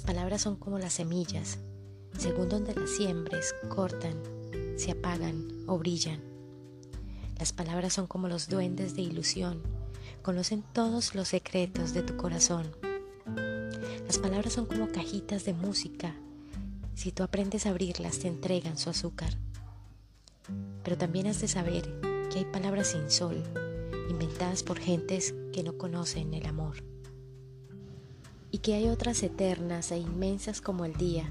Las palabras son como las semillas, según donde las siembres, cortan, se apagan o brillan. Las palabras son como los duendes de ilusión, conocen todos los secretos de tu corazón. Las palabras son como cajitas de música, si tú aprendes a abrirlas te entregan su azúcar. Pero también has de saber que hay palabras sin sol, inventadas por gentes que no conocen el amor. Y que hay otras eternas e inmensas como el día,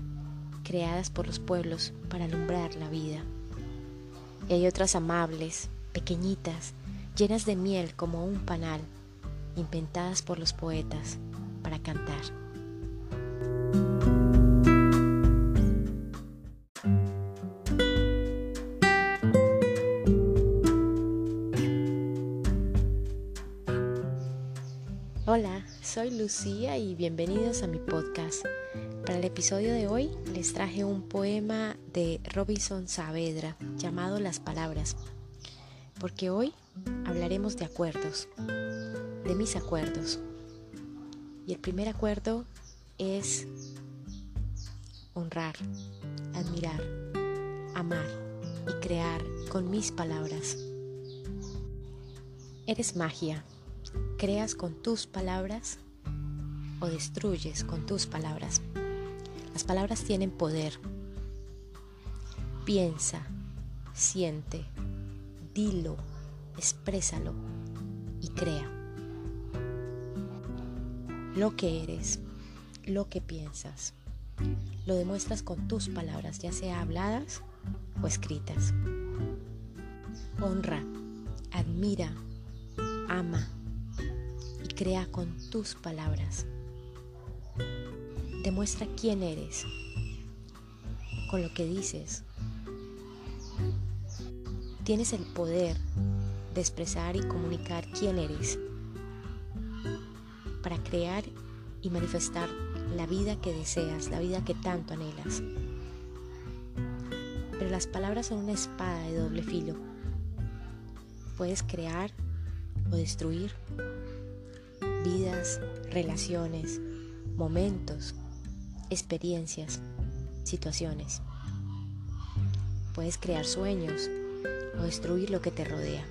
creadas por los pueblos para alumbrar la vida. Y hay otras amables, pequeñitas, llenas de miel como un panal, inventadas por los poetas para cantar. Soy Lucía y bienvenidos a mi podcast. Para el episodio de hoy les traje un poema de Robinson Saavedra llamado Las Palabras, porque hoy hablaremos de acuerdos, de mis acuerdos. Y el primer acuerdo es honrar, admirar, amar y crear con mis palabras. Eres magia creas con tus palabras o destruyes con tus palabras. Las palabras tienen poder. Piensa, siente, dilo, exprésalo y crea. Lo que eres, lo que piensas, lo demuestras con tus palabras, ya sea habladas o escritas. Honra, admira, ama crea con tus palabras. Demuestra quién eres con lo que dices. Tienes el poder de expresar y comunicar quién eres para crear y manifestar la vida que deseas, la vida que tanto anhelas. Pero las palabras son una espada de doble filo. Puedes crear o destruir vidas, relaciones, momentos, experiencias, situaciones. Puedes crear sueños o destruir lo que te rodea.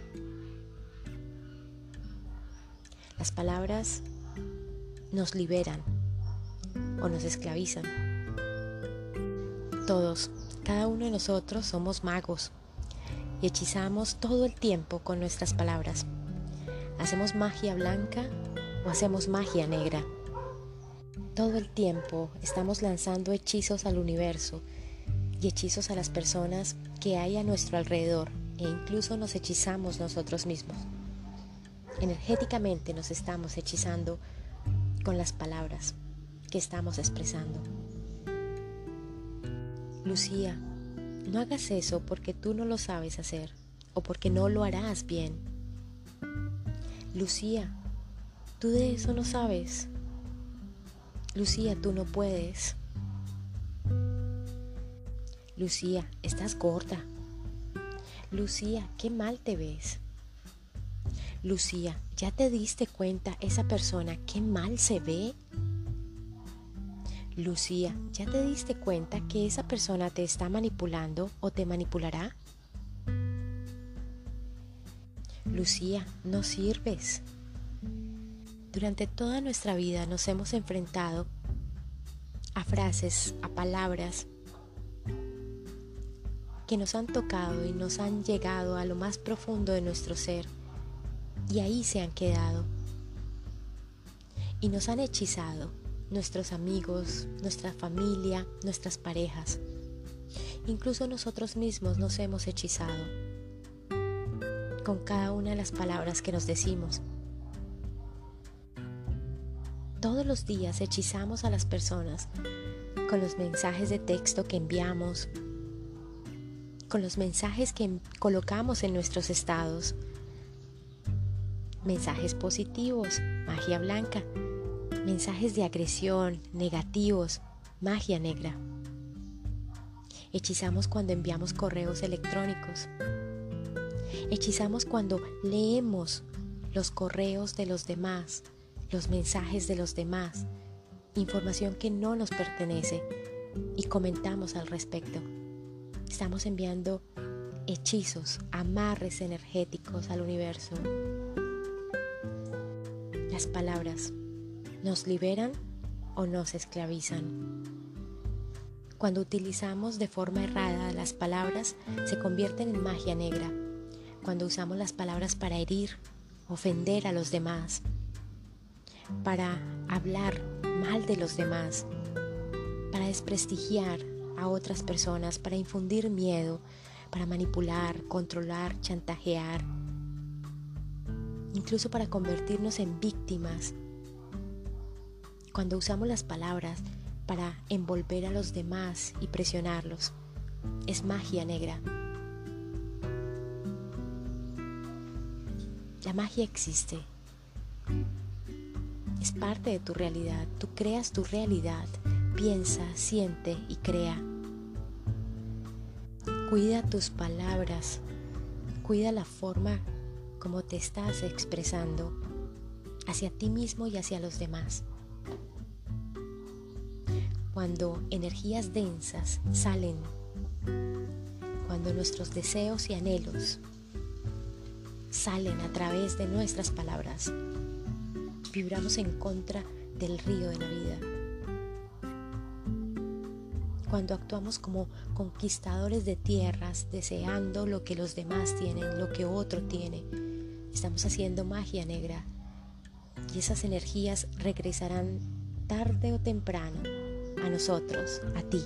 Las palabras nos liberan o nos esclavizan. Todos, cada uno de nosotros somos magos y hechizamos todo el tiempo con nuestras palabras. Hacemos magia blanca o hacemos magia negra. Todo el tiempo estamos lanzando hechizos al universo y hechizos a las personas que hay a nuestro alrededor e incluso nos hechizamos nosotros mismos. Energéticamente nos estamos hechizando con las palabras que estamos expresando. Lucía, no hagas eso porque tú no lo sabes hacer o porque no lo harás bien. Lucía, Tú de eso no sabes. Lucía, tú no puedes. Lucía, estás gorda. Lucía, qué mal te ves. Lucía, ¿ya te diste cuenta esa persona qué mal se ve? Lucía, ¿ya te diste cuenta que esa persona te está manipulando o te manipulará? Lucía, no sirves. Durante toda nuestra vida nos hemos enfrentado a frases, a palabras que nos han tocado y nos han llegado a lo más profundo de nuestro ser y ahí se han quedado y nos han hechizado nuestros amigos, nuestra familia, nuestras parejas. Incluso nosotros mismos nos hemos hechizado con cada una de las palabras que nos decimos. Todos los días hechizamos a las personas con los mensajes de texto que enviamos, con los mensajes que colocamos en nuestros estados. Mensajes positivos, magia blanca. Mensajes de agresión, negativos, magia negra. Hechizamos cuando enviamos correos electrónicos. Hechizamos cuando leemos los correos de los demás los mensajes de los demás información que no nos pertenece y comentamos al respecto. Estamos enviando hechizos, amarres energéticos al universo. Las palabras nos liberan o nos esclavizan. Cuando utilizamos de forma errada las palabras, se convierten en magia negra. Cuando usamos las palabras para herir, ofender a los demás, para hablar mal de los demás, para desprestigiar a otras personas, para infundir miedo, para manipular, controlar, chantajear, incluso para convertirnos en víctimas. Cuando usamos las palabras para envolver a los demás y presionarlos, es magia negra. La magia existe. Es parte de tu realidad. Tú creas tu realidad. Piensa, siente y crea. Cuida tus palabras. Cuida la forma como te estás expresando hacia ti mismo y hacia los demás. Cuando energías densas salen, cuando nuestros deseos y anhelos salen a través de nuestras palabras, vibramos en contra del río de la vida. Cuando actuamos como conquistadores de tierras, deseando lo que los demás tienen, lo que otro tiene, estamos haciendo magia negra y esas energías regresarán tarde o temprano a nosotros, a ti,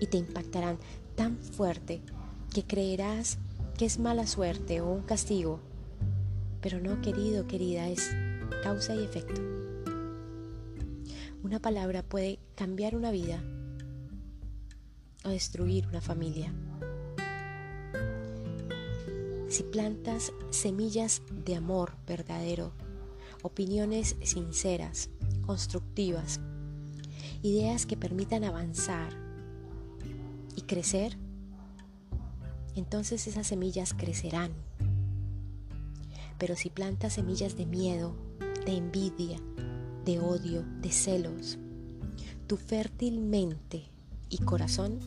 y te impactarán tan fuerte que creerás que es mala suerte o un castigo. Pero no, querido, querida, es causa y efecto. Una palabra puede cambiar una vida o destruir una familia. Si plantas semillas de amor verdadero, opiniones sinceras, constructivas, ideas que permitan avanzar y crecer, entonces esas semillas crecerán. Pero si plantas semillas de miedo, de envidia, de odio, de celos, tu fértil mente y corazón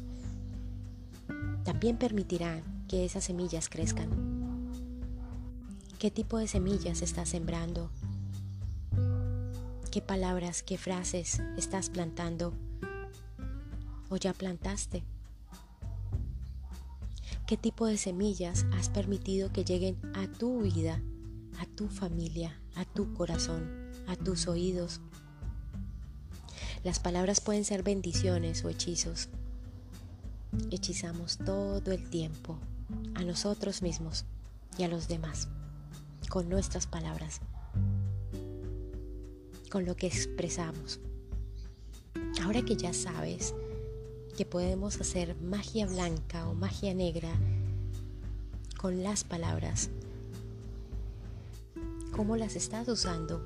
también permitirán que esas semillas crezcan. ¿Qué tipo de semillas estás sembrando? ¿Qué palabras, qué frases estás plantando o ya plantaste? ¿Qué tipo de semillas has permitido que lleguen a tu vida, a tu familia, a tu corazón, a tus oídos? Las palabras pueden ser bendiciones o hechizos. Hechizamos todo el tiempo a nosotros mismos y a los demás con nuestras palabras, con lo que expresamos. Ahora que ya sabes que podemos hacer magia blanca o magia negra con las palabras. ¿Cómo las estás usando?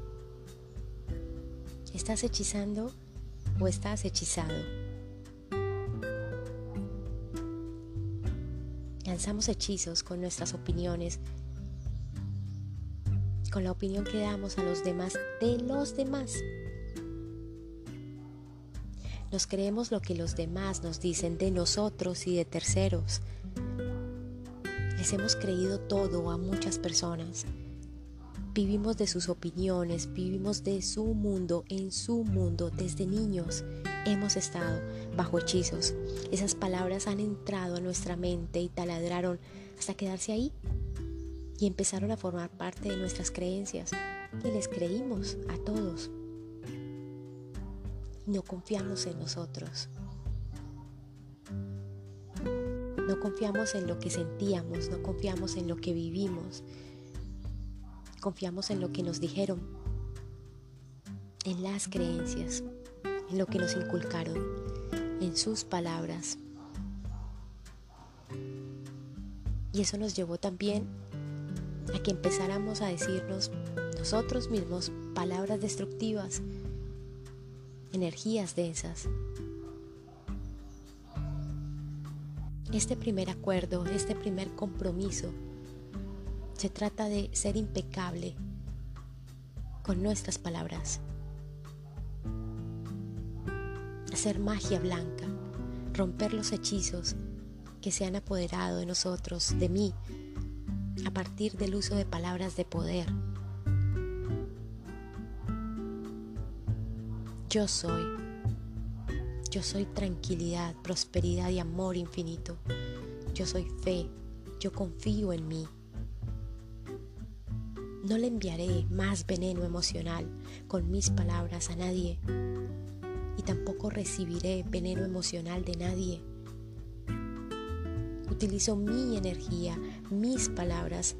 ¿Estás hechizando o estás hechizado? Lanzamos hechizos con nuestras opiniones, con la opinión que damos a los demás de los demás. Nos creemos lo que los demás nos dicen de nosotros y de terceros. Les hemos creído todo a muchas personas. Vivimos de sus opiniones, vivimos de su mundo, en su mundo, desde niños. Hemos estado bajo hechizos. Esas palabras han entrado a nuestra mente y taladraron hasta quedarse ahí. Y empezaron a formar parte de nuestras creencias. Y les creímos a todos no confiamos en nosotros. No confiamos en lo que sentíamos, no confiamos en lo que vivimos. Confiamos en lo que nos dijeron, en las creencias, en lo que nos inculcaron, en sus palabras. Y eso nos llevó también a que empezáramos a decirnos nosotros mismos palabras destructivas energías densas. Este primer acuerdo, este primer compromiso, se trata de ser impecable con nuestras palabras. hacer magia blanca, romper los hechizos que se han apoderado de nosotros, de mí, a partir del uso de palabras de poder. Yo soy. Yo soy tranquilidad, prosperidad y amor infinito. Yo soy fe. Yo confío en mí. No le enviaré más veneno emocional con mis palabras a nadie y tampoco recibiré veneno emocional de nadie. Utilizo mi energía, mis palabras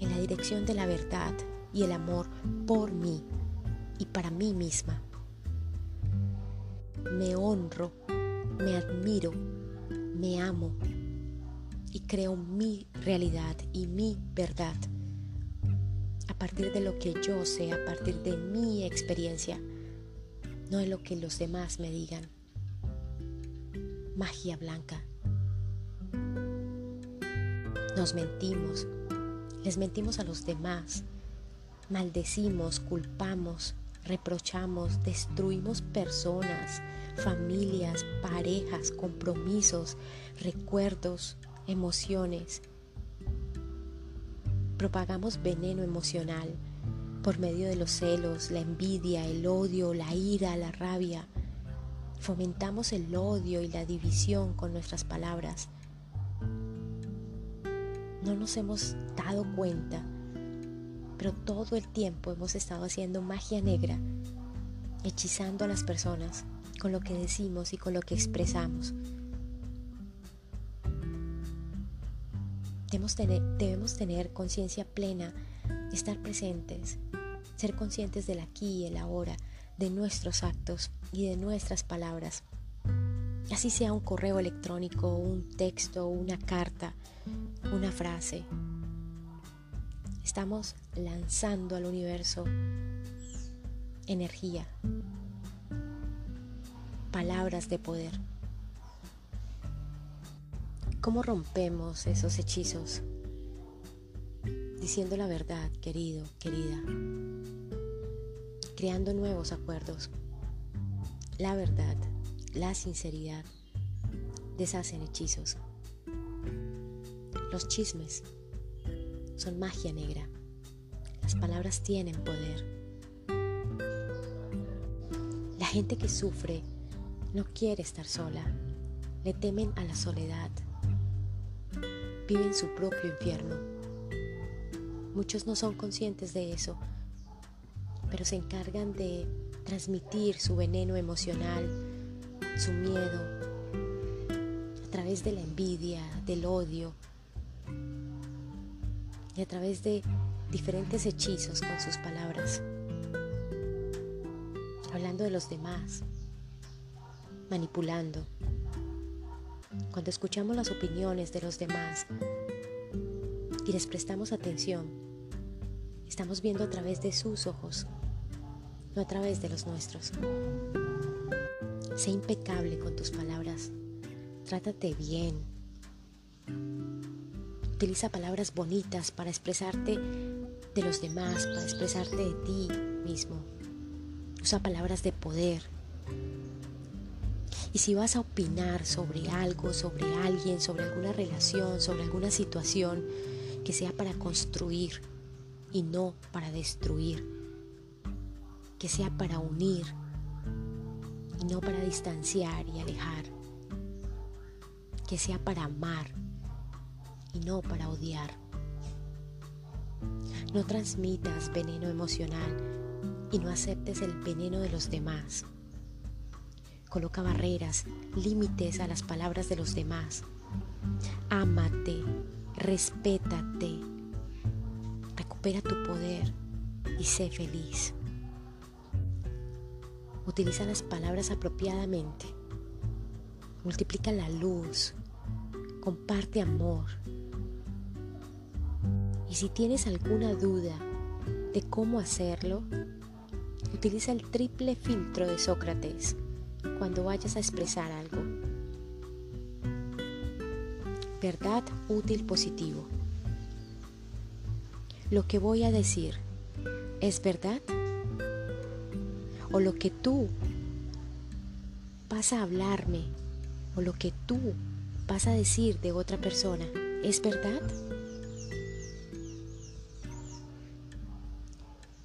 en la dirección de la verdad y el amor por mí y para mí misma. Me honro, me admiro, me amo y creo mi realidad y mi verdad a partir de lo que yo sé, a partir de mi experiencia, no de lo que los demás me digan. Magia blanca. Nos mentimos, les mentimos a los demás, maldecimos, culpamos, reprochamos, destruimos personas, familias, parejas, compromisos, recuerdos, emociones, propagamos veneno emocional por medio de los celos, la envidia, el odio, la ira, la rabia. Fomentamos el odio y la división con nuestras palabras. No nos hemos dado cuenta, pero todo el tiempo hemos estado haciendo magia negra, hechizando a las personas con lo que decimos y con lo que expresamos. Debemos tener, debemos tener conciencia plena, estar presentes, ser conscientes del aquí y el ahora, de nuestros actos y de nuestras palabras. Así sea un correo electrónico, un texto, una carta, una frase. Estamos lanzando al universo energía, palabras de poder. ¿Cómo rompemos esos hechizos? Diciendo la verdad, querido, querida. Creando nuevos acuerdos. La verdad, la sinceridad deshacen hechizos. Los chismes son magia negra. Las palabras tienen poder. La gente que sufre no quiere estar sola. Le temen a la soledad viven su propio infierno. Muchos no son conscientes de eso, pero se encargan de transmitir su veneno emocional, su miedo, a través de la envidia, del odio y a través de diferentes hechizos con sus palabras, hablando de los demás, manipulando cuando escuchamos las opiniones de los demás y les prestamos atención, estamos viendo a través de sus ojos, no a través de los nuestros. Sé impecable con tus palabras. Trátate bien. Utiliza palabras bonitas para expresarte de los demás, para expresarte de ti mismo. Usa palabras de poder, y si vas a opinar sobre algo, sobre alguien, sobre alguna relación, sobre alguna situación, que sea para construir y no para destruir. Que sea para unir y no para distanciar y alejar. Que sea para amar y no para odiar. No transmitas veneno emocional y no aceptes el veneno de los demás. Coloca barreras, límites a las palabras de los demás. Ámate, respétate, recupera tu poder y sé feliz. Utiliza las palabras apropiadamente. Multiplica la luz. Comparte amor. Y si tienes alguna duda de cómo hacerlo, utiliza el triple filtro de Sócrates cuando vayas a expresar algo. Verdad útil positivo. Lo que voy a decir es verdad o lo que tú vas a hablarme o lo que tú vas a decir de otra persona es verdad?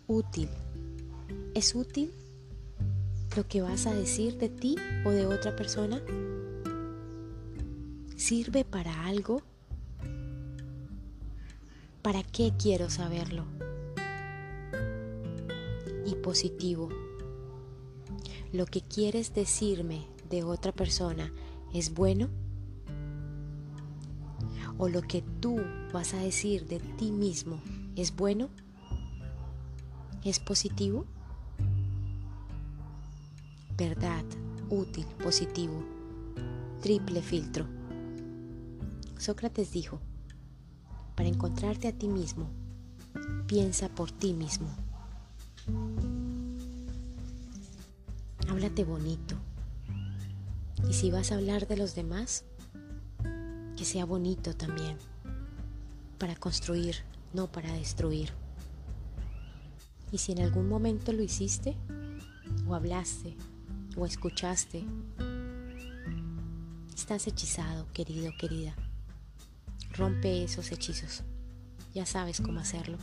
Útil. ¿Es útil lo que vas a decir de ti o de otra persona? ¿Sirve para algo? ¿Para qué quiero saberlo? Y positivo. ¿Lo que quieres decirme de otra persona es bueno? ¿O lo que tú vas a decir de ti mismo es bueno? ¿Es positivo? Verdad, útil, positivo. Triple filtro. Sócrates dijo, para encontrarte a ti mismo, piensa por ti mismo. Háblate bonito. Y si vas a hablar de los demás, que sea bonito también, para construir, no para destruir. Y si en algún momento lo hiciste, o hablaste, o escuchaste, estás hechizado, querido, querida. Rompe esos hechizos. Ya sabes cómo hacerlo.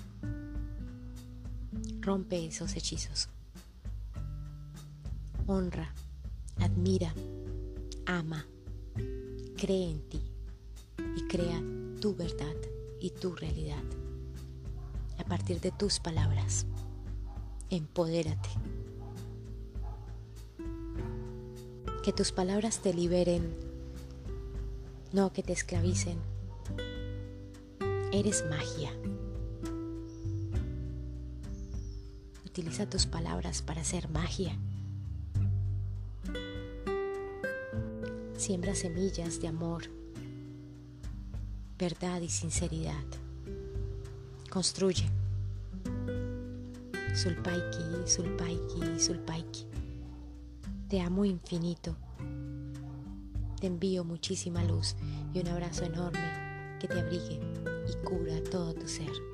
Rompe esos hechizos. Honra, admira, ama, cree en ti y crea tu verdad y tu realidad a partir de tus palabras. Empodérate. Que tus palabras te liberen, no que te esclavicen Eres magia. Utiliza tus palabras para hacer magia. Siembra semillas de amor, verdad y sinceridad. Construye. Sulpaiki, Sulpaiki, Sulpaiki. Te amo infinito. Te envío muchísima luz y un abrazo enorme que te abrigue y cura todo tu ser.